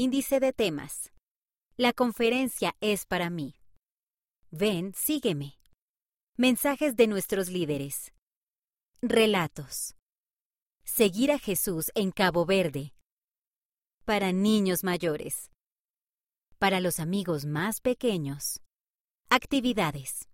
Índice de temas. La conferencia es para mí. Ven, sígueme. Mensajes de nuestros líderes. Relatos. Seguir a Jesús en Cabo Verde. Para niños mayores. Para los amigos más pequeños. Actividades.